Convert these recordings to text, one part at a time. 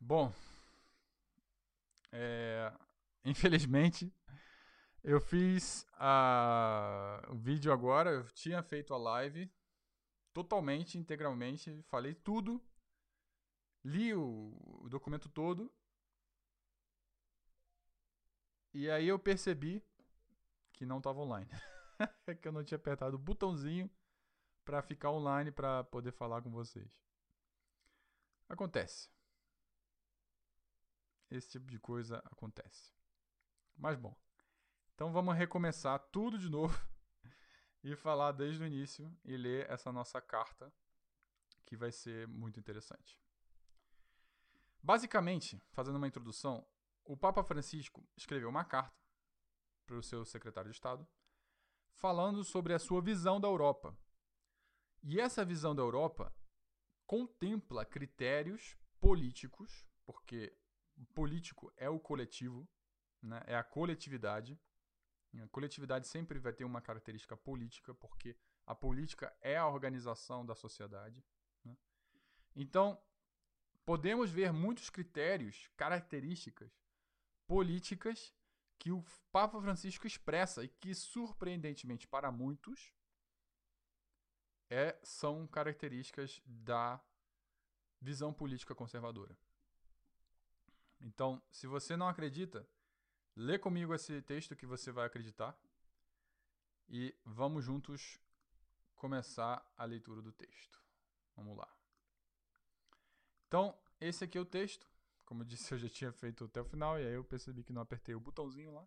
bom, é, infelizmente, eu fiz a, o vídeo agora, eu tinha feito a live totalmente, integralmente, falei tudo, li o, o documento todo, e aí eu percebi que não estava online. que eu não tinha apertado o botãozinho para ficar online para poder falar com vocês. Acontece. Esse tipo de coisa acontece. Mas bom. Então vamos recomeçar tudo de novo e falar desde o início e ler essa nossa carta que vai ser muito interessante. Basicamente, fazendo uma introdução, o Papa Francisco escreveu uma carta para o seu secretário de Estado falando sobre a sua visão da Europa. E essa visão da Europa contempla critérios políticos, porque político é o coletivo, né? é a coletividade. A coletividade sempre vai ter uma característica política, porque a política é a organização da sociedade. Né? Então, podemos ver muitos critérios, características políticas que o Papa Francisco expressa e que, surpreendentemente para muitos, é, são características da visão política conservadora. Então, se você não acredita, lê comigo esse texto que você vai acreditar e vamos juntos começar a leitura do texto. Vamos lá. Então, esse aqui é o texto. Como eu disse, eu já tinha feito até o final e aí eu percebi que não apertei o botãozinho lá.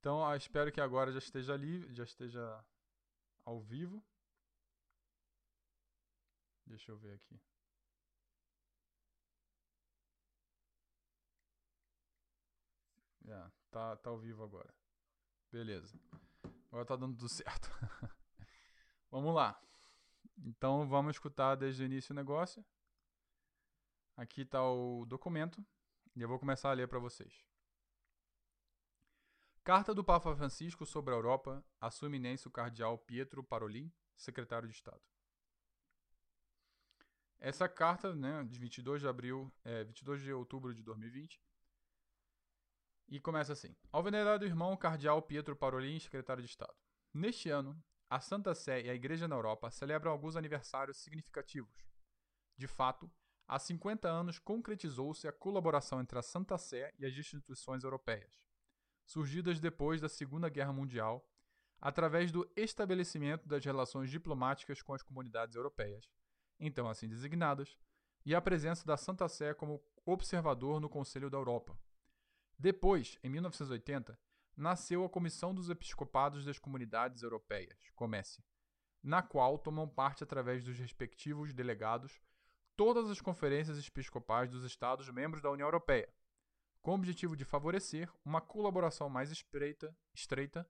Então, ah, espero que agora já esteja ali, já esteja ao vivo. Deixa eu ver aqui. Yeah, tá, tá ao vivo agora. Beleza. Agora tá dando tudo certo. vamos lá. Então vamos escutar desde o início o negócio. Aqui está o documento e eu vou começar a ler para vocês. Carta do Papa Francisco sobre a Europa a sua eminência o cardeal Pietro Parolin, secretário de Estado. Essa carta, né, de 22 de abril, é, 22 de outubro de 2020, e começa assim: Ao venerado irmão cardeal Pietro Parolin, secretário de Estado. Neste ano, a Santa Sé e a Igreja na Europa celebram alguns aniversários significativos. De fato, há 50 anos concretizou-se a colaboração entre a Santa Sé e as instituições europeias, surgidas depois da Segunda Guerra Mundial, através do estabelecimento das relações diplomáticas com as comunidades europeias, então assim designadas, e a presença da Santa Sé como observador no Conselho da Europa depois, em 1980, nasceu a Comissão dos Episcopados das Comunidades Europeias, Comece, na qual tomam parte através dos respectivos delegados todas as conferências episcopais dos Estados membros da União Europeia, com o objetivo de favorecer uma colaboração mais estreita, estreita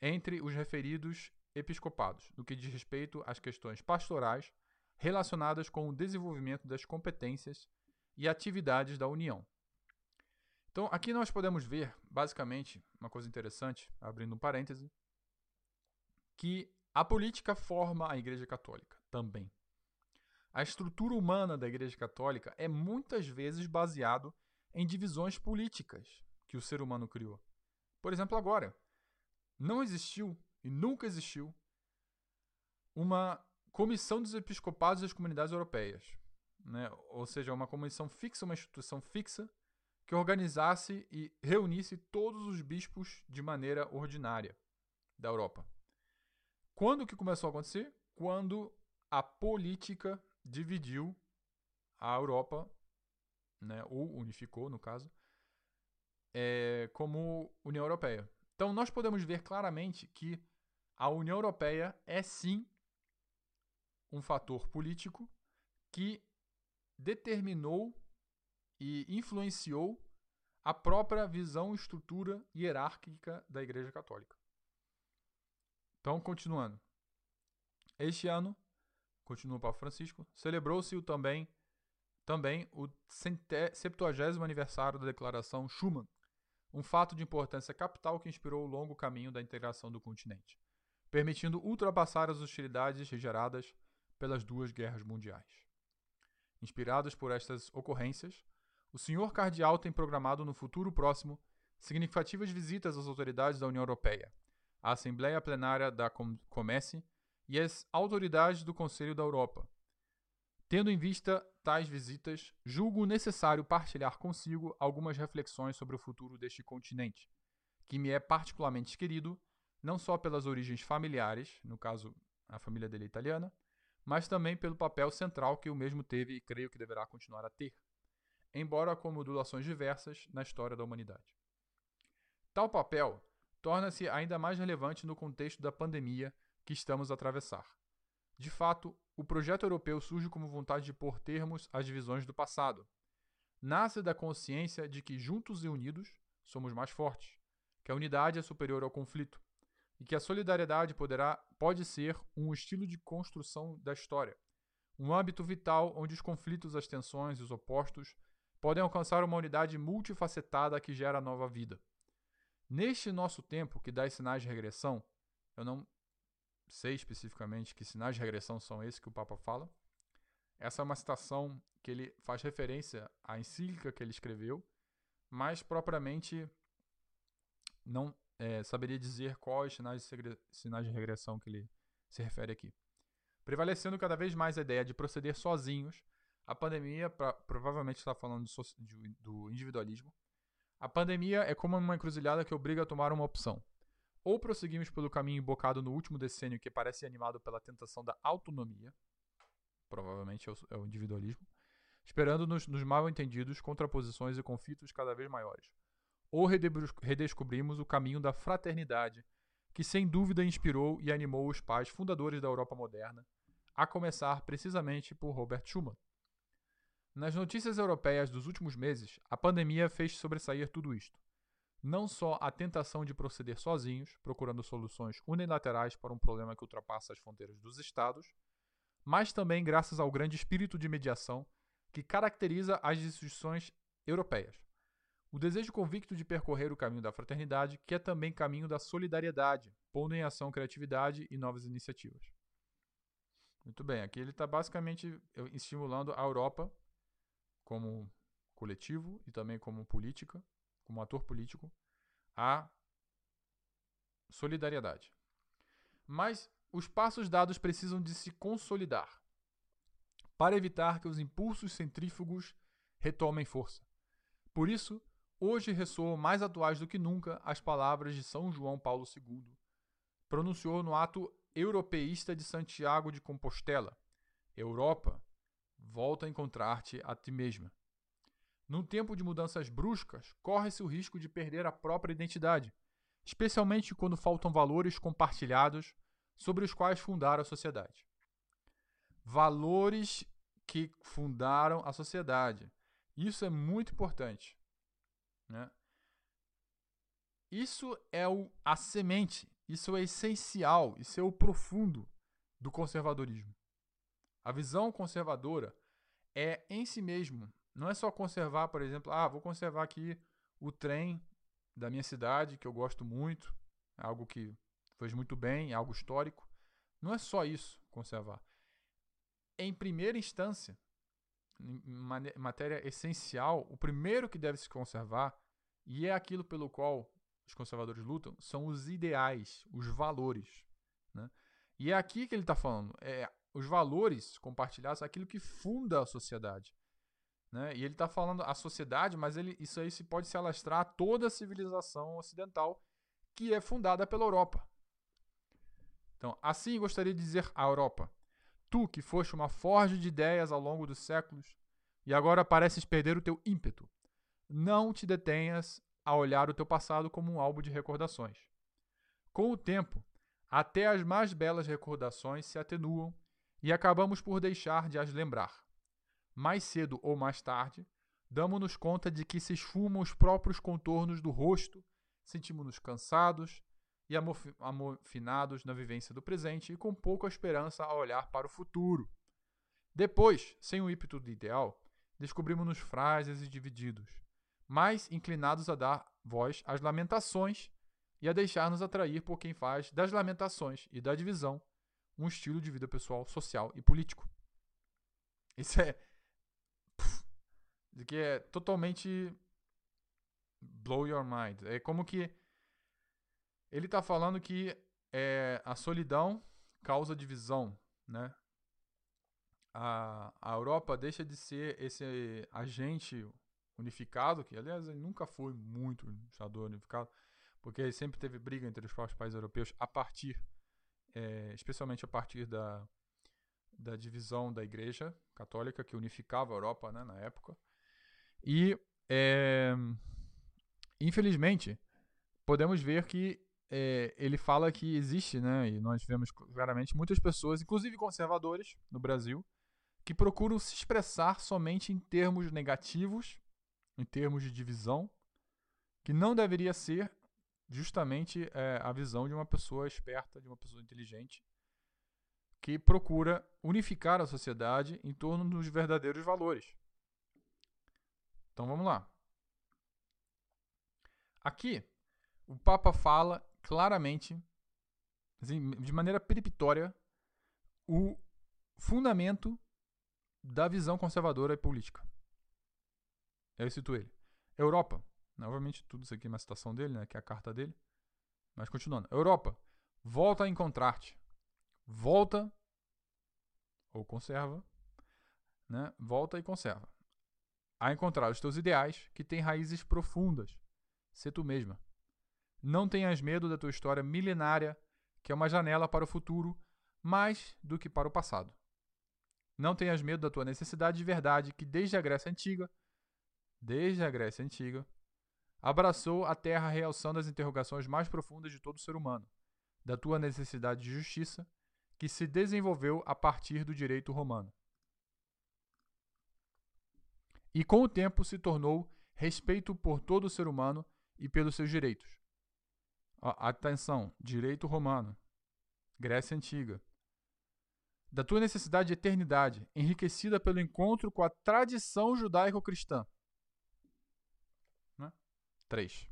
entre os referidos episcopados, no que diz respeito às questões pastorais relacionadas com o desenvolvimento das competências e atividades da União então, aqui nós podemos ver, basicamente, uma coisa interessante, abrindo um parêntese, que a política forma a Igreja Católica também. A estrutura humana da Igreja Católica é muitas vezes baseado em divisões políticas que o ser humano criou. Por exemplo, agora, não existiu e nunca existiu uma comissão dos episcopados das comunidades europeias, né? ou seja, uma comissão fixa, uma instituição fixa que organizasse e reunisse todos os bispos de maneira ordinária da Europa. Quando que começou a acontecer? Quando a política dividiu a Europa, né, ou unificou, no caso, é, como União Europeia. Então, nós podemos ver claramente que a União Europeia é sim um fator político que determinou e influenciou a própria visão e estrutura hierárquica da Igreja Católica. Então, continuando. Este ano, continua o Papa Francisco, celebrou-se também, também o 70 aniversário da Declaração Schuman, um fato de importância capital que inspirou o longo caminho da integração do continente, permitindo ultrapassar as hostilidades geradas pelas duas guerras mundiais. Inspirados por estas ocorrências, o senhor cardeal tem programado no futuro próximo significativas visitas às autoridades da União Europeia, à Assembleia Plenária da Comesse e às autoridades do Conselho da Europa. Tendo em vista tais visitas, julgo necessário partilhar consigo algumas reflexões sobre o futuro deste continente, que me é particularmente querido, não só pelas origens familiares, no caso a família dele é italiana, mas também pelo papel central que o mesmo teve e creio que deverá continuar a ter, embora com modulações diversas na história da humanidade. Tal papel torna-se ainda mais relevante no contexto da pandemia que estamos a atravessar. De fato, o projeto europeu surge como vontade de pôr termos às divisões do passado. Nasce da consciência de que, juntos e unidos, somos mais fortes, que a unidade é superior ao conflito e que a solidariedade poderá, pode ser um estilo de construção da história, um âmbito vital onde os conflitos, as tensões e os opostos podem alcançar uma unidade multifacetada que gera nova vida. Neste nosso tempo que dá sinais de regressão, eu não sei especificamente que sinais de regressão são esses que o Papa fala. Essa é uma citação que ele faz referência à encíclica que ele escreveu, mas propriamente não é, saberia dizer quais sinais de, sinais de regressão que ele se refere aqui. Prevalecendo cada vez mais a ideia de proceder sozinhos, a pandemia, pra, provavelmente está falando do individualismo, a pandemia é como uma encruzilhada que obriga a tomar uma opção. Ou prosseguimos pelo caminho embocado no último decênio que parece animado pela tentação da autonomia, provavelmente é o, é o individualismo, esperando nos, nos mal entendidos contraposições e conflitos cada vez maiores. Ou redescobrimos o caminho da fraternidade, que sem dúvida inspirou e animou os pais fundadores da Europa moderna, a começar precisamente por Robert Schuman. Nas notícias europeias dos últimos meses, a pandemia fez sobressair tudo isto. Não só a tentação de proceder sozinhos, procurando soluções unilaterais para um problema que ultrapassa as fronteiras dos Estados, mas também graças ao grande espírito de mediação que caracteriza as instituições europeias. O desejo convicto de percorrer o caminho da fraternidade, que é também caminho da solidariedade, pondo em ação criatividade e novas iniciativas. Muito bem, aqui ele está basicamente estimulando a Europa como coletivo e também como política, como ator político, a solidariedade. Mas os passos dados precisam de se consolidar para evitar que os impulsos centrífugos retomem força. Por isso, hoje ressoam mais atuais do que nunca as palavras de São João Paulo II, pronunciou no ato europeísta de Santiago de Compostela: Europa, volta a encontrar-te a ti mesma. Num tempo de mudanças bruscas, corre-se o risco de perder a própria identidade, especialmente quando faltam valores compartilhados sobre os quais fundaram a sociedade. Valores que fundaram a sociedade. Isso é muito importante. Né? Isso é o, a semente, isso é essencial, isso é o profundo do conservadorismo. A visão conservadora é em si mesmo. Não é só conservar, por exemplo, ah, vou conservar aqui o trem da minha cidade, que eu gosto muito, é algo que fez muito bem, é algo histórico. Não é só isso, conservar. Em primeira instância, em matéria essencial, o primeiro que deve se conservar, e é aquilo pelo qual os conservadores lutam, são os ideais, os valores. Né? E é aqui que ele está falando. É os valores compartilhados, aquilo que funda a sociedade. Né? E ele está falando a sociedade, mas ele, isso aí se pode se alastrar a toda a civilização ocidental que é fundada pela Europa. Então, assim gostaria de dizer a Europa: Tu que foste uma forja de ideias ao longo dos séculos e agora pareces perder o teu ímpeto, não te detenhas a olhar o teu passado como um álbum de recordações. Com o tempo, até as mais belas recordações se atenuam e acabamos por deixar de as lembrar. Mais cedo ou mais tarde, damos-nos conta de que se esfumam os próprios contornos do rosto, sentimos-nos cansados e amofinados na vivência do presente e com pouca esperança a olhar para o futuro. Depois, sem o ímpeto do ideal, descobrimos-nos frágeis e divididos, mais inclinados a dar voz às lamentações e a deixar-nos atrair por quem faz das lamentações e da divisão um estilo de vida pessoal, social e político. Isso é, que é totalmente blow your mind. É como que ele está falando que é, a solidão causa divisão, né? A, a Europa deixa de ser esse agente unificado, que aliás ele nunca foi muito unificado, porque sempre teve briga entre os próprios países europeus a partir, é, especialmente a partir da, da divisão da Igreja Católica que unificava a Europa né, na época. E, é, infelizmente, podemos ver que é, ele fala que existe, né, e nós vemos claramente muitas pessoas, inclusive conservadores no Brasil, que procuram se expressar somente em termos negativos, em termos de divisão, que não deveria ser justamente é, a visão de uma pessoa esperta, de uma pessoa inteligente, que procura unificar a sociedade em torno dos verdadeiros valores. Então vamos lá. Aqui, o Papa fala claramente, assim, de maneira periptória, o fundamento da visão conservadora e política. Eu cito ele. Europa. Novamente, tudo isso aqui é uma citação dele, né, que é a carta dele. Mas continuando. Europa, volta a encontrar-te. Volta ou conserva, né? Volta e conserva. A encontrar os teus ideais que têm raízes profundas. Ser tu mesma. Não tenhas medo da tua história milenária, que é uma janela para o futuro, mais do que para o passado. Não tenhas medo da tua necessidade de verdade, que desde a Grécia Antiga, desde a Grécia Antiga, abraçou a terra realçando as interrogações mais profundas de todo ser humano, da tua necessidade de justiça, que se desenvolveu a partir do direito romano. E com o tempo se tornou respeito por todo ser humano e pelos seus direitos. Atenção, direito romano, Grécia Antiga. Da tua necessidade de eternidade, enriquecida pelo encontro com a tradição judaico-cristã. Né? 3.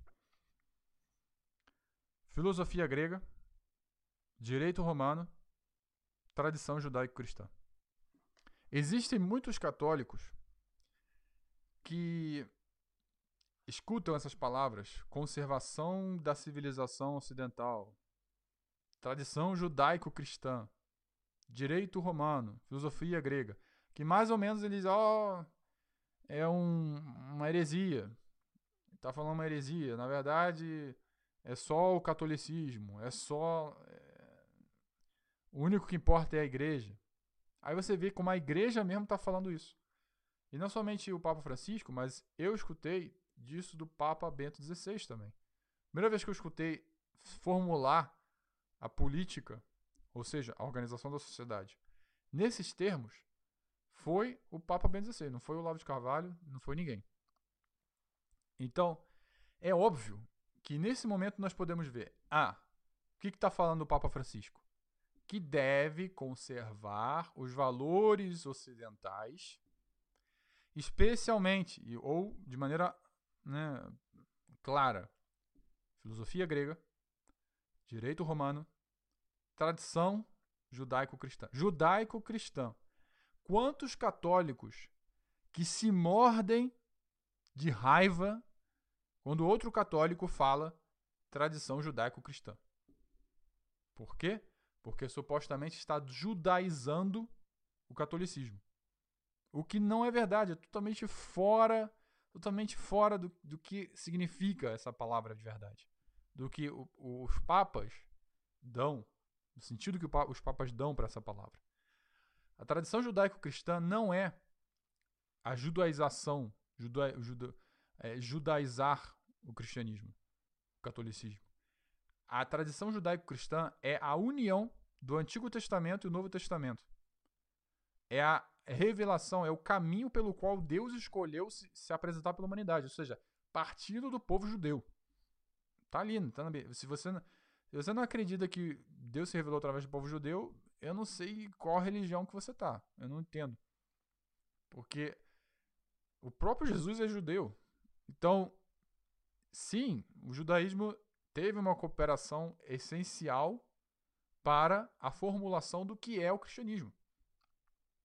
Filosofia grega, direito romano, tradição judaico-cristã. Existem muitos católicos que escutam essas palavras: conservação da civilização ocidental, tradição judaico-cristã, direito romano, filosofia grega, que mais ou menos eles, ó, oh, é um, uma heresia. Está falando uma heresia. Na verdade, é só o catolicismo, é só. É, o único que importa é a igreja. Aí você vê como a igreja mesmo está falando isso. E não somente o Papa Francisco, mas eu escutei disso do Papa Bento XVI também. Primeira vez que eu escutei formular a política, ou seja, a organização da sociedade, nesses termos, foi o Papa Bento XVI, não foi o Olavo de Carvalho, não foi ninguém. Então, é óbvio que nesse momento nós podemos ver, ah, o que está falando o Papa Francisco? Que deve conservar os valores ocidentais, especialmente, ou de maneira né, clara: filosofia grega, direito romano, tradição judaico-cristã. Judaico-cristã. Quantos católicos que se mordem de raiva quando outro católico fala tradição judaico-cristã? Por quê? Porque supostamente está judaizando o catolicismo. O que não é verdade, é totalmente fora totalmente fora do, do que significa essa palavra de verdade. Do que o, os papas dão, no sentido que os papas dão para essa palavra. A tradição judaico-cristã não é a judaização, juda, juda, é, judaizar o cristianismo, o catolicismo. A tradição judaico-cristã é a união do Antigo Testamento e o Novo Testamento. É a revelação, é o caminho pelo qual Deus escolheu se, se apresentar pela humanidade, ou seja, partindo do povo judeu. Tá ali, tá na se você, se você não acredita que Deus se revelou através do povo judeu, eu não sei qual religião que você tá. Eu não entendo. Porque o próprio Jesus é judeu. Então, sim, o judaísmo teve uma cooperação essencial para a formulação do que é o cristianismo.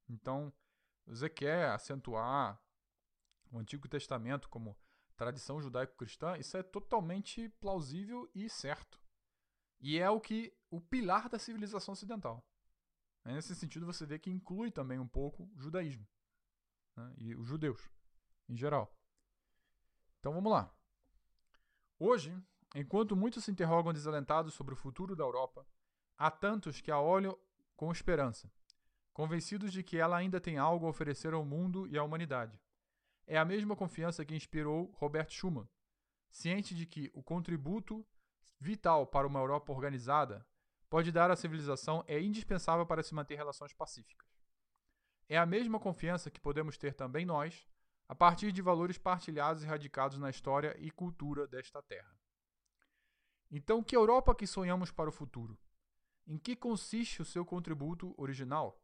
Então, você quer acentuar o Antigo Testamento como tradição judaico-cristã, isso é totalmente plausível e certo. E é o que o pilar da civilização ocidental. Nesse sentido, você vê que inclui também um pouco o judaísmo né? e os judeus em geral. Então vamos lá. Hoje, enquanto muitos se interrogam desalentados sobre o futuro da Europa, há tantos que a olham com esperança, convencidos de que ela ainda tem algo a oferecer ao mundo e à humanidade. É a mesma confiança que inspirou Robert Schuman, ciente de que o contributo vital para uma Europa organizada pode dar à civilização é indispensável para se manter relações pacíficas. É a mesma confiança que podemos ter também nós, a partir de valores partilhados e radicados na história e cultura desta terra. Então, que Europa que sonhamos para o futuro? Em que consiste o seu contributo original?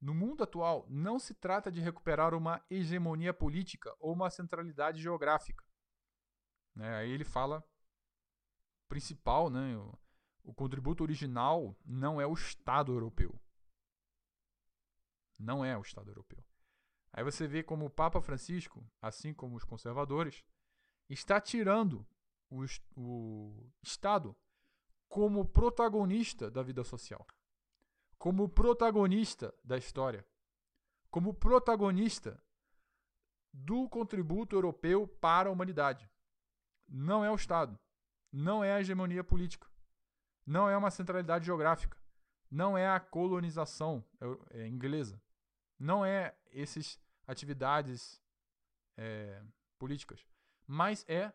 No mundo atual, não se trata de recuperar uma hegemonia política ou uma centralidade geográfica. Né? Aí ele fala principal, né? o, o contributo original não é o Estado europeu. Não é o Estado europeu. Aí você vê como o Papa Francisco, assim como os conservadores, está tirando o, o Estado como protagonista da vida social, como protagonista da história, como protagonista do contributo europeu para a humanidade. Não é o Estado, não é a hegemonia política, não é uma centralidade geográfica, não é a colonização é, inglesa, não é esses atividades é, políticas, mas é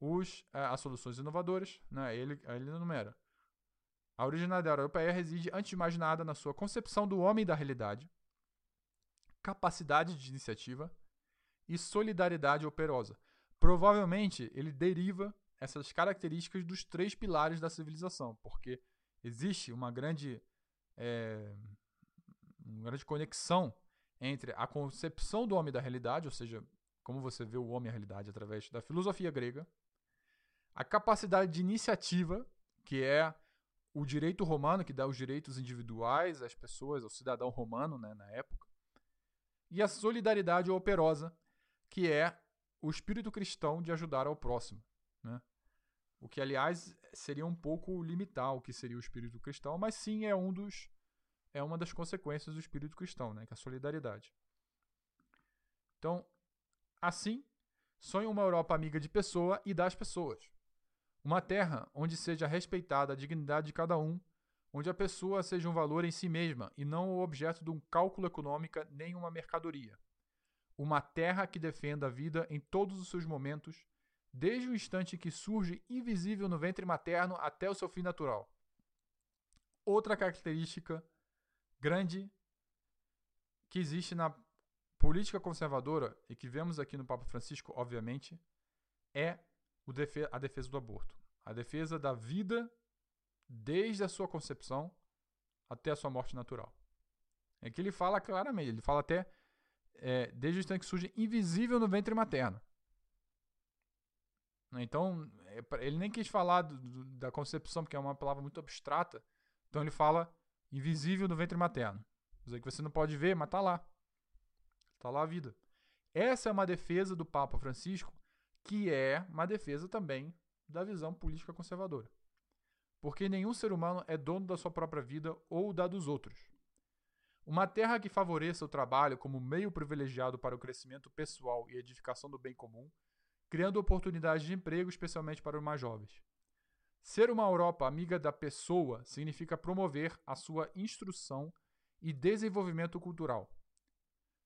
os, é, as soluções inovadoras. Né? Ele, ele enumera. A originalidade europeia reside, antes de mais nada, na sua concepção do homem da realidade, capacidade de iniciativa e solidariedade operosa. Provavelmente ele deriva essas características dos três pilares da civilização, porque existe uma grande, é, uma grande conexão entre a concepção do homem da realidade, ou seja, como você vê o homem a realidade através da filosofia grega, a capacidade de iniciativa, que é o direito romano, que dá os direitos individuais às pessoas, ao cidadão romano né, na época, e a solidariedade operosa, que é o espírito cristão de ajudar ao próximo. Né? O que, aliás, seria um pouco limitar o que seria o espírito cristão, mas sim é um dos é uma das consequências do espírito cristão, né, que é a solidariedade. Então, assim, sonha uma Europa amiga de pessoa e das pessoas. Uma terra onde seja respeitada a dignidade de cada um, onde a pessoa seja um valor em si mesma e não o objeto de um cálculo econômico nem uma mercadoria. Uma terra que defenda a vida em todos os seus momentos, desde o instante que surge invisível no ventre materno até o seu fim natural. Outra característica grande que existe na política conservadora e que vemos aqui no Papa Francisco, obviamente, é a defesa do aborto. A defesa da vida desde a sua concepção até a sua morte natural. É que ele fala claramente, ele fala até é, desde o instante que surge invisível no ventre materno. Então, é, ele nem quis falar do, do, da concepção, porque é uma palavra muito abstrata. Então, ele fala invisível no ventre materno. Dizer que você não pode ver, mas está lá. Está lá a vida. Essa é uma defesa do Papa Francisco, que é uma defesa também da visão política conservadora. Porque nenhum ser humano é dono da sua própria vida ou da dos outros. Uma terra que favoreça o trabalho como meio privilegiado para o crescimento pessoal e edificação do bem comum, criando oportunidades de emprego especialmente para os mais jovens. Ser uma Europa amiga da pessoa significa promover a sua instrução e desenvolvimento cultural.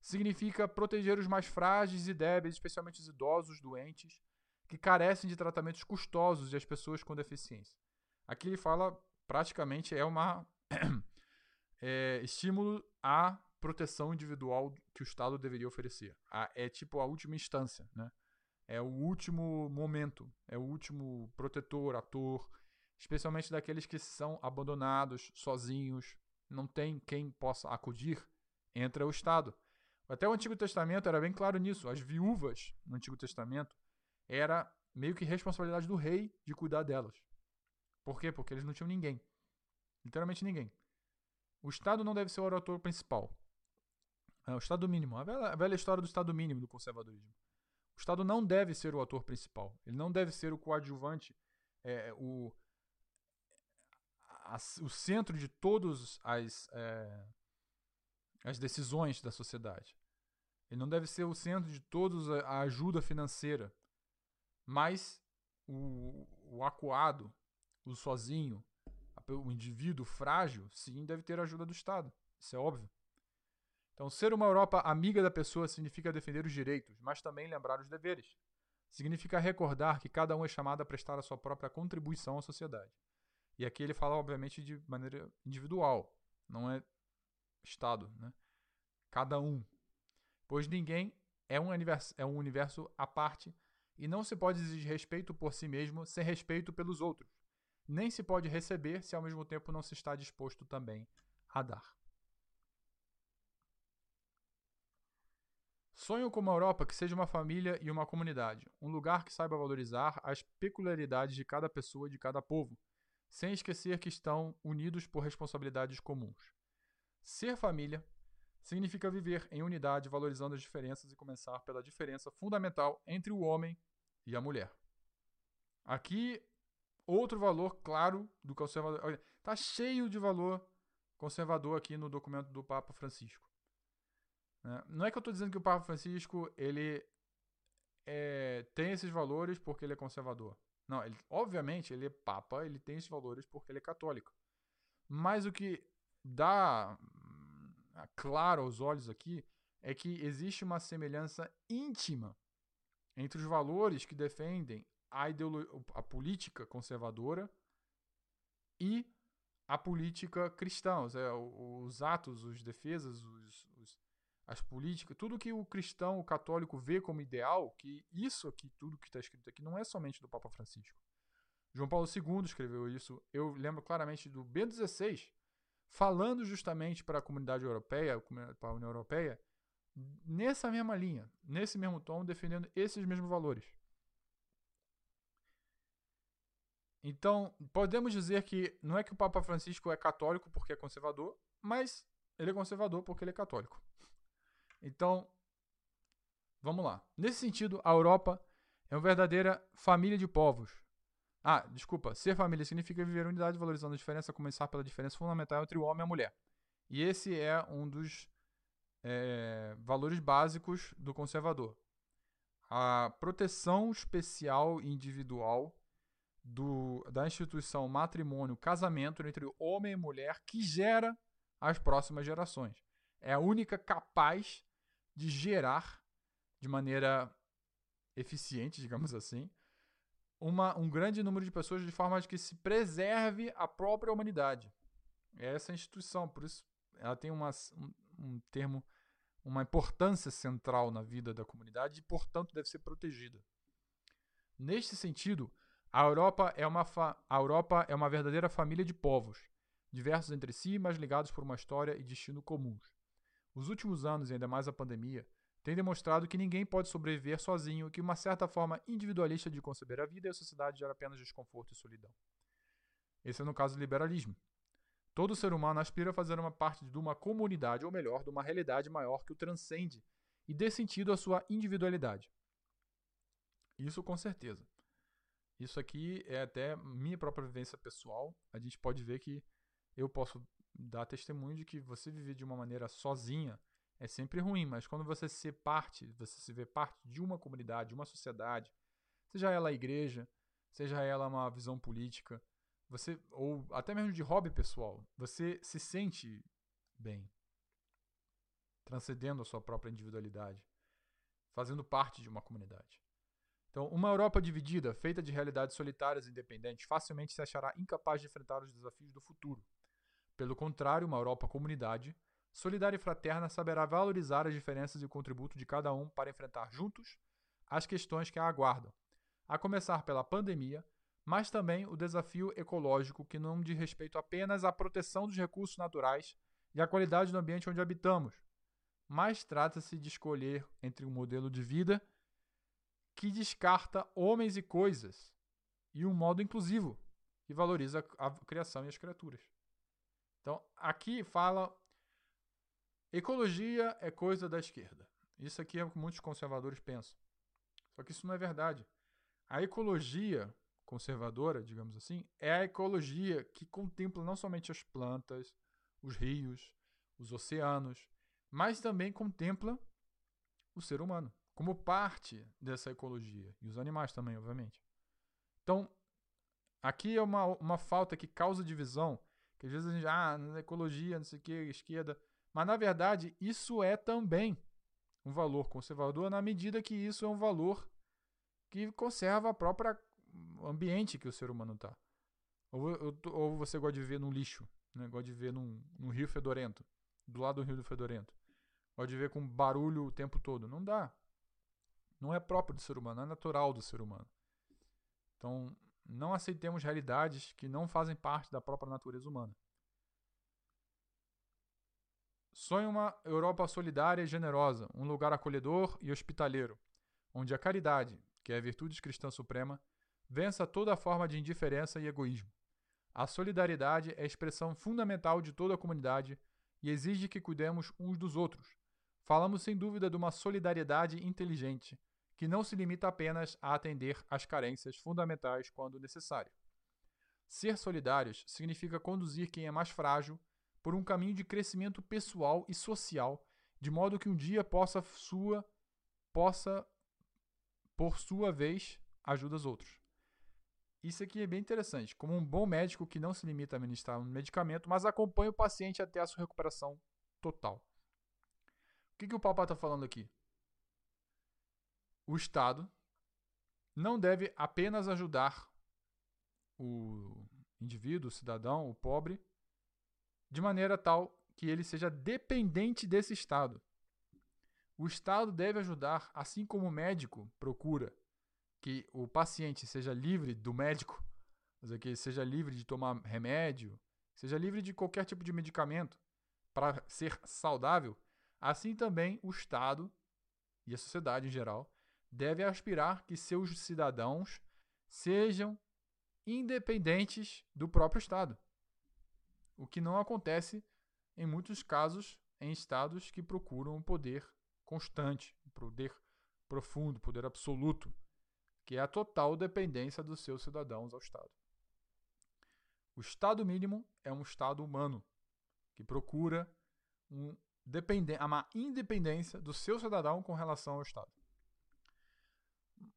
Significa proteger os mais frágeis e débeis, especialmente os idosos, doentes, que carecem de tratamentos custosos e as pessoas com deficiência. Aqui ele fala praticamente é uma é, estímulo à proteção individual que o Estado deveria oferecer. é tipo a última instância, né? É o último momento, é o último protetor, ator, especialmente daqueles que são abandonados, sozinhos, não tem quem possa acudir, entra o Estado. Até o Antigo Testamento era bem claro nisso. As viúvas no Antigo Testamento era meio que responsabilidade do rei de cuidar delas. Por quê? Porque eles não tinham ninguém. Literalmente ninguém. O Estado não deve ser o orator principal. É, o Estado mínimo. A velha, a velha história do Estado mínimo do conservadorismo. O Estado não deve ser o ator principal. Ele não deve ser o coadjuvante, é, o, a, o centro de todas as, é, as decisões da sociedade. Ele não deve ser o centro de toda a ajuda financeira. Mas o, o acuado, o sozinho, o indivíduo frágil, sim, deve ter a ajuda do Estado. Isso é óbvio. Então, ser uma Europa amiga da pessoa significa defender os direitos, mas também lembrar os deveres. Significa recordar que cada um é chamado a prestar a sua própria contribuição à sociedade. E aqui ele fala, obviamente, de maneira individual, não é Estado, né? Cada um. Pois ninguém é um, universo, é um universo à parte e não se pode exigir respeito por si mesmo sem respeito pelos outros. Nem se pode receber se ao mesmo tempo não se está disposto também a dar. Sonho com uma Europa que seja uma família e uma comunidade, um lugar que saiba valorizar as peculiaridades de cada pessoa e de cada povo, sem esquecer que estão unidos por responsabilidades comuns. Ser família significa viver em unidade, valorizando as diferenças e começar pela diferença fundamental entre o homem e a mulher. Aqui, outro valor claro do conservador. Está cheio de valor conservador aqui no documento do Papa Francisco. Né? Não é que eu estou dizendo que o Papa Francisco ele é, tem esses valores porque ele é conservador. Não, ele, obviamente ele é Papa, ele tem esses valores porque ele é católico. Mas o que dá hum, claro aos olhos aqui é que existe uma semelhança íntima entre os valores que defendem a, a política conservadora e a política cristã, os atos, os defesas, os, as políticas, tudo que o cristão, o católico vê como ideal, que isso aqui, tudo que está escrito aqui, não é somente do Papa Francisco. João Paulo II escreveu isso. Eu lembro claramente do Bento XVI falando justamente para a comunidade europeia, para a União Europeia, nessa mesma linha, nesse mesmo tom, defendendo esses mesmos valores. Então, podemos dizer que não é que o Papa Francisco é católico porque é conservador, mas ele é conservador porque ele é católico. Então, vamos lá. Nesse sentido, a Europa é uma verdadeira família de povos. Ah, desculpa, ser família significa viver unidade, valorizando a diferença, começar pela diferença fundamental entre o homem e a mulher. E esse é um dos é, valores básicos do conservador. A proteção especial e individual do, da instituição matrimônio, casamento entre homem e mulher que gera as próximas gerações. É a única capaz de gerar de maneira eficiente, digamos assim, uma, um grande número de pessoas de forma que se preserve a própria humanidade. É essa instituição, por isso ela tem uma, um, um termo, uma importância central na vida da comunidade e, portanto, deve ser protegida. Neste sentido, a Europa é uma, a Europa é uma verdadeira família de povos, diversos entre si, mas ligados por uma história e destino comuns. Os últimos anos, e ainda mais a pandemia, têm demonstrado que ninguém pode sobreviver sozinho que uma certa forma individualista de conceber a vida e a sociedade gera apenas desconforto e solidão. Esse é no caso do liberalismo. Todo ser humano aspira a fazer uma parte de uma comunidade, ou melhor, de uma realidade maior que o transcende e dê sentido à sua individualidade. Isso com certeza. Isso aqui é até minha própria vivência pessoal. A gente pode ver que eu posso dá testemunho de que você viver de uma maneira sozinha é sempre ruim, mas quando você se parte, você se vê parte de uma comunidade, de uma sociedade, seja ela a igreja, seja ela uma visão política, você ou até mesmo de hobby pessoal, você se sente bem, transcendendo a sua própria individualidade, fazendo parte de uma comunidade. Então, uma Europa dividida, feita de realidades solitárias e independentes, facilmente se achará incapaz de enfrentar os desafios do futuro. Pelo contrário, uma Europa comunidade, solidária e fraterna, saberá valorizar as diferenças e o contributo de cada um para enfrentar juntos as questões que a aguardam, a começar pela pandemia, mas também o desafio ecológico que não diz respeito apenas à proteção dos recursos naturais e à qualidade do ambiente onde habitamos, mas trata-se de escolher entre um modelo de vida que descarta homens e coisas e um modo inclusivo que valoriza a criação e as criaturas. Então, aqui fala ecologia é coisa da esquerda. Isso aqui é o que muitos conservadores pensam. Só que isso não é verdade. A ecologia conservadora, digamos assim, é a ecologia que contempla não somente as plantas, os rios, os oceanos, mas também contempla o ser humano como parte dessa ecologia e os animais também, obviamente. Então, aqui é uma, uma falta que causa divisão, que às vezes a gente, ah, ecologia, não sei o que, esquerda, mas na verdade isso é também um valor conservador na medida que isso é um valor que conserva a própria ambiente que o ser humano está. Ou, ou, você gosta de viver num lixo, né? gosta de viver num, num rio fedorento, do lado do rio do fedorento. Gosta de viver com barulho o tempo todo. Não dá. Não é próprio do ser humano, não é natural do ser humano. Então, não aceitemos realidades que não fazem parte da própria natureza humana. Sonhe uma Europa solidária e generosa, um lugar acolhedor e hospitaleiro, onde a caridade, que é a virtude cristã suprema, vença toda forma de indiferença e egoísmo. A solidariedade é a expressão fundamental de toda a comunidade e exige que cuidemos uns dos outros. Falamos sem dúvida de uma solidariedade inteligente, que não se limita apenas a atender às carências fundamentais quando necessário. Ser solidários significa conduzir quem é mais frágil por um caminho de crescimento pessoal e social, de modo que um dia possa sua possa por sua vez ajuda os outros. Isso aqui é bem interessante, como um bom médico que não se limita a administrar um medicamento, mas acompanha o paciente até a sua recuperação total. O que, que o Papa está falando aqui? O Estado não deve apenas ajudar o indivíduo, o cidadão, o pobre, de maneira tal que ele seja dependente desse Estado. O Estado deve ajudar, assim como o médico procura que o paciente seja livre do médico, que ele seja livre de tomar remédio, seja livre de qualquer tipo de medicamento para ser saudável, assim também o Estado e a sociedade em geral deve aspirar que seus cidadãos sejam independentes do próprio Estado. O que não acontece em muitos casos em estados que procuram um poder constante, um poder profundo, poder absoluto, que é a total dependência dos seus cidadãos ao Estado. O Estado mínimo é um Estado humano que procura um uma independência do seu cidadão com relação ao Estado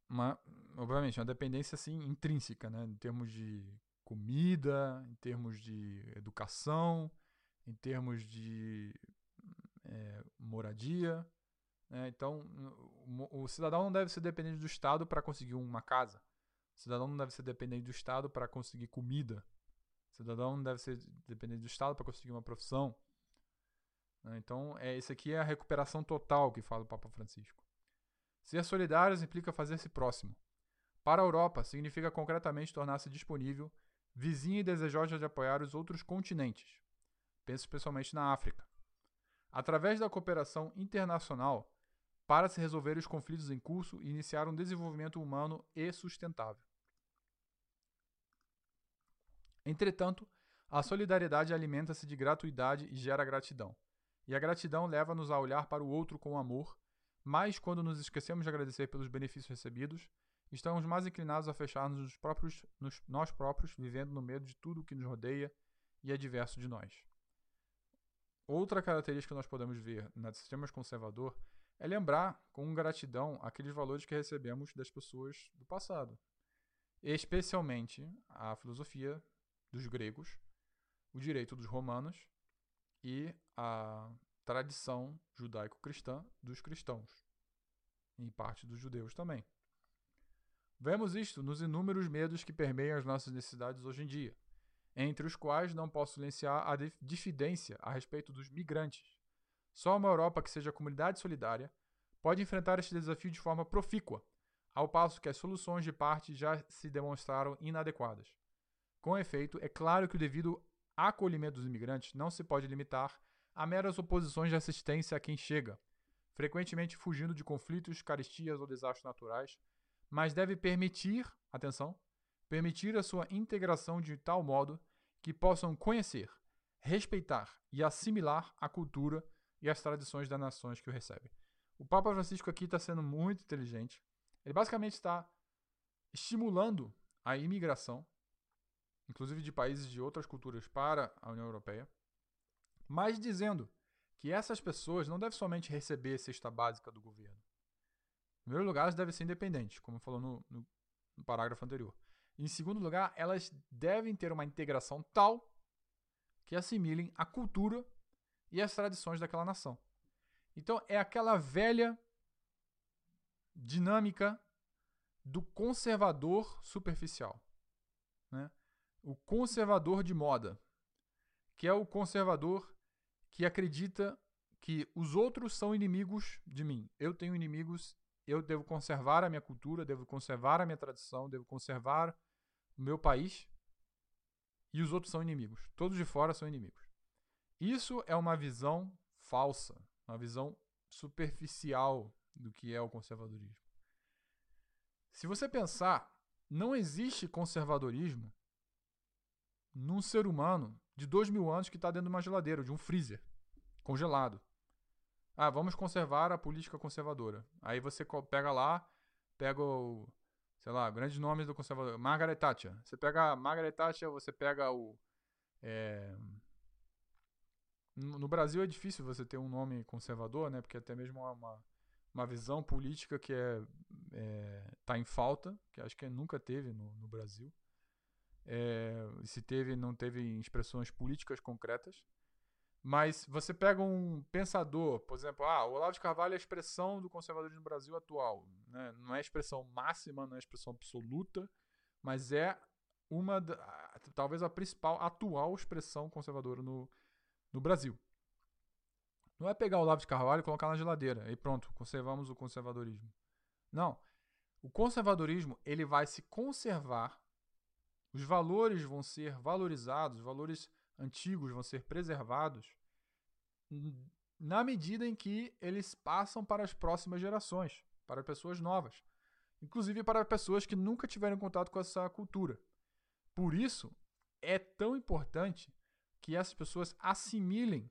uma, obviamente, uma dependência assim intrínseca, né? Em termos de comida, em termos de educação, em termos de é, moradia. Né? Então, o, cidadão não deve ser dependente do Estado para conseguir uma casa. O cidadão não deve ser dependente do Estado para conseguir comida. O cidadão não deve ser dependente do Estado para conseguir uma profissão. Né? Então, é, isso aqui é a recuperação total que fala o Papa Francisco. Ser solidários implica fazer-se próximo. Para a Europa, significa concretamente tornar-se disponível, vizinho e desejosa de apoiar os outros continentes. Penso especialmente na África. Através da cooperação internacional, para se resolver os conflitos em curso e iniciar um desenvolvimento humano e sustentável. Entretanto, a solidariedade alimenta-se de gratuidade e gera gratidão. E a gratidão leva-nos a olhar para o outro com amor mas quando nos esquecemos de agradecer pelos benefícios recebidos, estamos mais inclinados a fechar-nos nos próprios, nos, nós próprios, vivendo no medo de tudo o que nos rodeia e é diverso de nós. Outra característica que nós podemos ver no sistema conservador é lembrar com gratidão aqueles valores que recebemos das pessoas do passado, especialmente a filosofia dos gregos, o direito dos romanos e a tradição judaico-cristã dos cristãos, em parte dos judeus também. Vemos isto nos inúmeros medos que permeiam as nossas necessidades hoje em dia, entre os quais não posso silenciar a diffidência a respeito dos migrantes. Só uma Europa que seja comunidade solidária pode enfrentar este desafio de forma profícua, ao passo que as soluções de parte já se demonstraram inadequadas. Com efeito, é claro que o devido acolhimento dos imigrantes não se pode limitar a meras oposições de assistência a quem chega, frequentemente fugindo de conflitos, caristias ou desastres naturais, mas deve permitir, atenção, permitir a sua integração de tal modo que possam conhecer, respeitar e assimilar a cultura e as tradições das nações que o recebem. O Papa Francisco aqui está sendo muito inteligente. Ele basicamente está estimulando a imigração, inclusive de países de outras culturas, para a União Europeia, mas dizendo que essas pessoas não devem somente receber cesta básica do governo. Em primeiro lugar, elas devem ser independentes, como falou no, no, no parágrafo anterior. Em segundo lugar, elas devem ter uma integração tal que assimilem a cultura e as tradições daquela nação. Então, é aquela velha dinâmica do conservador superficial. Né? O conservador de moda, que é o conservador que acredita que os outros são inimigos de mim. Eu tenho inimigos, eu devo conservar a minha cultura, devo conservar a minha tradição, devo conservar o meu país. E os outros são inimigos. Todos de fora são inimigos. Isso é uma visão falsa, uma visão superficial do que é o conservadorismo. Se você pensar, não existe conservadorismo num ser humano de dois mil anos que está dentro de uma geladeira, de um freezer, congelado. Ah, vamos conservar a política conservadora. Aí você pega lá, pega o, sei lá, grandes nomes do conservador. Margaret Thatcher. Você pega a Margaret Thatcher, você pega o. É... No Brasil é difícil você ter um nome conservador, né? Porque até mesmo uma, uma visão política que é, é tá em falta, que acho que nunca teve no, no Brasil. É, se teve, não teve expressões políticas concretas. Mas você pega um pensador, por exemplo, ah, o Olavo de Carvalho é a expressão do conservadorismo no Brasil atual. Né? Não é a expressão máxima, não é a expressão absoluta, mas é uma, talvez a principal atual expressão conservadora no, no Brasil. Não é pegar o Olavo de Carvalho e colocar na geladeira e pronto, conservamos o conservadorismo. Não. O conservadorismo ele vai se conservar, os valores vão ser valorizados, os valores antigos vão ser preservados na medida em que eles passam para as próximas gerações, para pessoas novas, inclusive para pessoas que nunca tiveram contato com essa cultura. Por isso, é tão importante que essas pessoas assimilem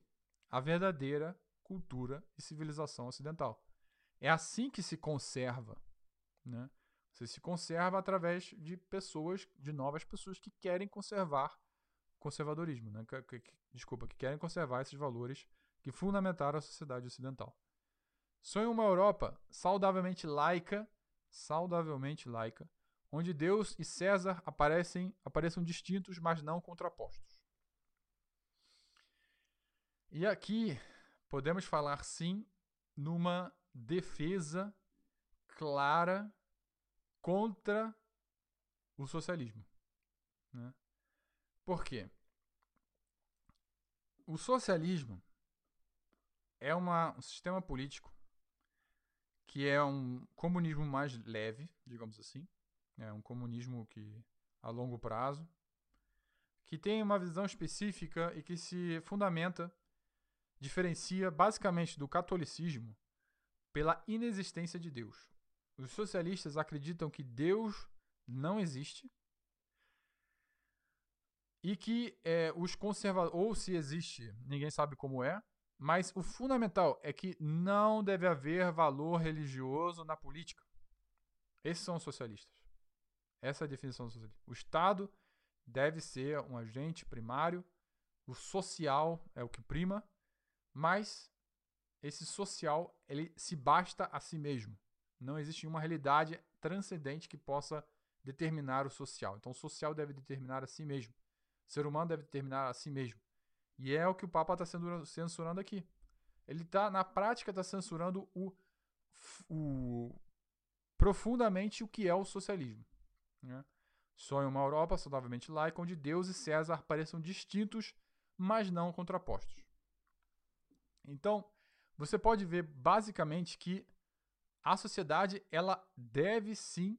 a verdadeira cultura e civilização ocidental. É assim que se conserva, né? Você se conserva através de pessoas, de novas pessoas que querem conservar conservadorismo, né? Que, que, desculpa, que querem conservar esses valores que fundamentaram a sociedade ocidental. Sonha uma Europa saudavelmente laica, saudavelmente laica, onde Deus e César aparecem, apareçam distintos, mas não contrapostos. E aqui podemos falar sim numa defesa clara contra o socialismo. Né? Por quê? O socialismo é uma, um sistema político que é um comunismo mais leve, digamos assim. É um comunismo que a longo prazo, que tem uma visão específica e que se fundamenta, diferencia basicamente do catolicismo pela inexistência de Deus. Os socialistas acreditam que Deus não existe e que é, os conservadores, ou se existe, ninguém sabe como é, mas o fundamental é que não deve haver valor religioso na política. Esses são os socialistas. Essa é a definição do socialismo. O Estado deve ser um agente primário, o social é o que prima, mas esse social ele se basta a si mesmo. Não existe uma realidade transcendente que possa determinar o social. Então, o social deve determinar a si mesmo. O ser humano deve determinar a si mesmo. E é o que o Papa está censurando aqui. Ele está, na prática, está censurando o, o, profundamente o que é o socialismo. Né? Sonha uma Europa saudavelmente laica, onde Deus e César pareçam distintos, mas não contrapostos. Então, você pode ver basicamente que a sociedade ela deve sim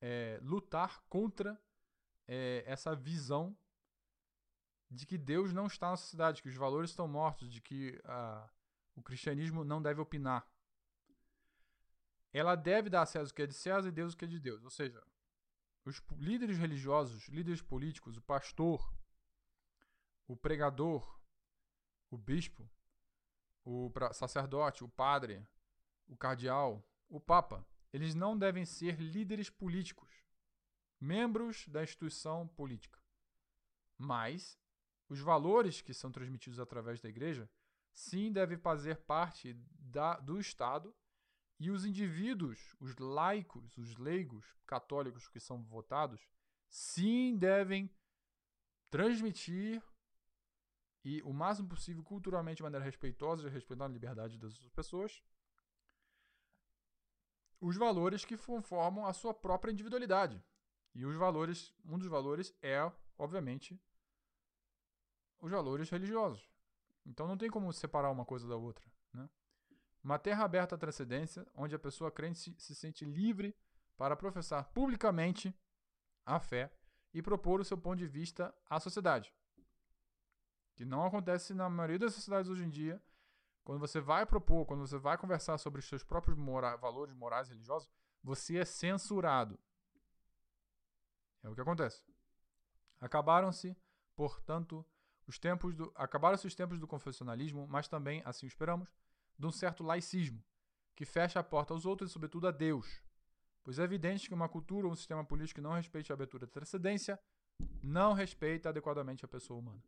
é, lutar contra é, essa visão de que Deus não está na sociedade, que os valores estão mortos, de que uh, o cristianismo não deve opinar. Ela deve dar a César o que é de César e Deus o que é de Deus. Ou seja, os líderes religiosos, líderes políticos, o pastor, o pregador, o bispo, o sacerdote, o padre, o cardeal, o papa, eles não devem ser líderes políticos, membros da instituição política. Mas os valores que são transmitidos através da igreja, sim, devem fazer parte da, do Estado e os indivíduos, os laicos, os leigos católicos que são votados, sim, devem transmitir e o máximo possível culturalmente de maneira respeitosa, respeitando a liberdade das pessoas, os valores que formam a sua própria individualidade. E os valores, um dos valores é, obviamente, os valores religiosos. Então não tem como separar uma coisa da outra. Né? Uma terra aberta à transcendência, onde a pessoa crente se, se sente livre para professar publicamente a fé e propor o seu ponto de vista à sociedade. Que não acontece na maioria das sociedades hoje em dia. Quando você vai propor, quando você vai conversar sobre os seus próprios mora valores morais religiosos, você é censurado. É o que acontece. Acabaram-se, portanto, os tempos do acabaram-se os tempos do confessionalismo, mas também, assim esperamos, de um certo laicismo, que fecha a porta aos outros e, sobretudo, a Deus. Pois é evidente que uma cultura ou um sistema político que não respeite a abertura da transcendência não respeita adequadamente a pessoa humana.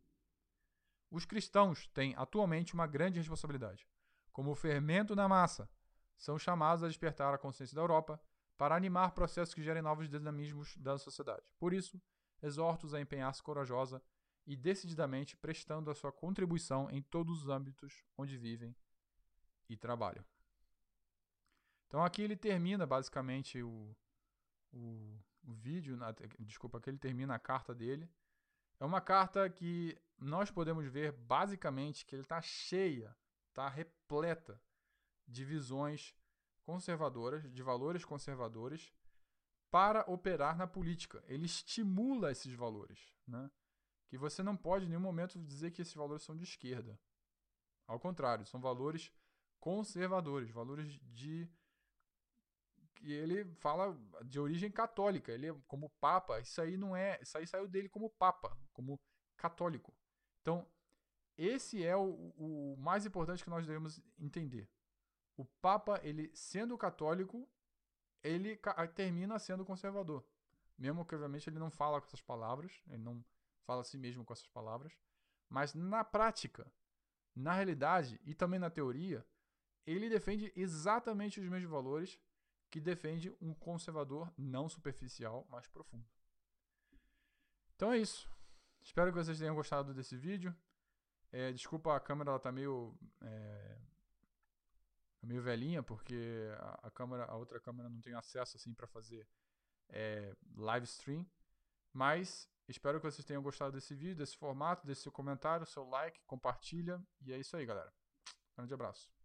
Os cristãos têm atualmente uma grande responsabilidade. Como fermento na massa, são chamados a despertar a consciência da Europa para animar processos que gerem novos dinamismos da sociedade. Por isso, exorto-os a empenhar-se corajosa e decididamente prestando a sua contribuição em todos os âmbitos onde vivem e trabalham. Então aqui ele termina basicamente o, o, o vídeo, desculpa, aqui ele termina a carta dele. É uma carta que nós podemos ver basicamente que ele está cheia, está repleta de visões conservadoras, de valores conservadores, para operar na política. Ele estimula esses valores, né? que você não pode em nenhum momento dizer que esses valores são de esquerda. Ao contrário, são valores conservadores, valores de que ele fala de origem católica. Ele como papa, isso aí não é, isso aí saiu dele como papa, como católico. Então, esse é o, o mais importante que nós devemos entender. O Papa, ele sendo católico, ele termina sendo conservador. Mesmo que, obviamente, ele não fala com essas palavras, ele não fala a si mesmo com essas palavras, mas na prática, na realidade e também na teoria, ele defende exatamente os mesmos valores que defende um conservador não superficial, mas profundo. Então é isso. Espero que vocês tenham gostado desse vídeo. É, desculpa, a câmera ela tá meio é, meio velhinha porque a, a, câmera, a outra câmera não tem acesso assim para fazer é, live stream. Mas espero que vocês tenham gostado desse vídeo, desse formato, desse seu comentário, seu like, compartilha e é isso aí, galera. Grande abraço.